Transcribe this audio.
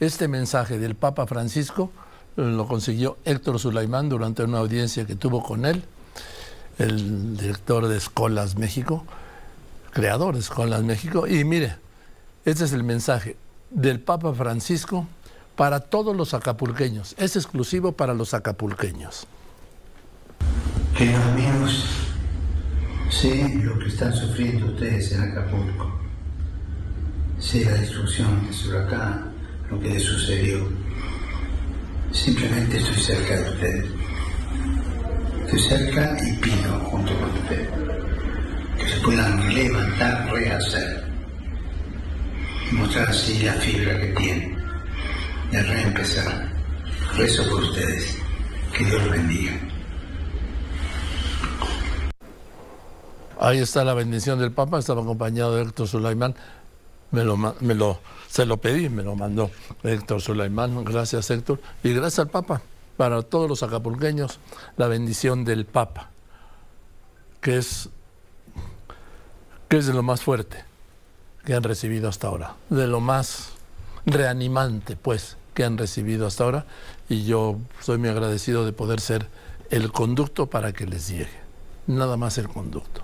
Este mensaje del Papa Francisco lo consiguió Héctor Sulaimán durante una audiencia que tuvo con él, el director de Escolas México, creador de Escolas México. Y mire, este es el mensaje del Papa Francisco para todos los acapulqueños. Es exclusivo para los acapulqueños. Queridos amigos, sé lo que están sufriendo ustedes en Acapulco. Sé la destrucción de su huracán, lo que les sucedió. Simplemente estoy cerca de ustedes. Estoy cerca y pido junto con ustedes que se puedan levantar, rehacer y mostrar así la fibra que tienen de reempezar. Rezo por ustedes. Que Dios los bendiga. Ahí está la bendición del Papa, estaba acompañado de Héctor Sulaimán. Me lo, me lo, se lo pedí, me lo mandó Héctor Sulaimán. Gracias, Héctor. Y gracias al Papa. Para todos los acapulqueños, la bendición del Papa, que es, que es de lo más fuerte que han recibido hasta ahora, de lo más reanimante, pues, que han recibido hasta ahora. Y yo soy muy agradecido de poder ser el conducto para que les llegue. Nada más el conducto.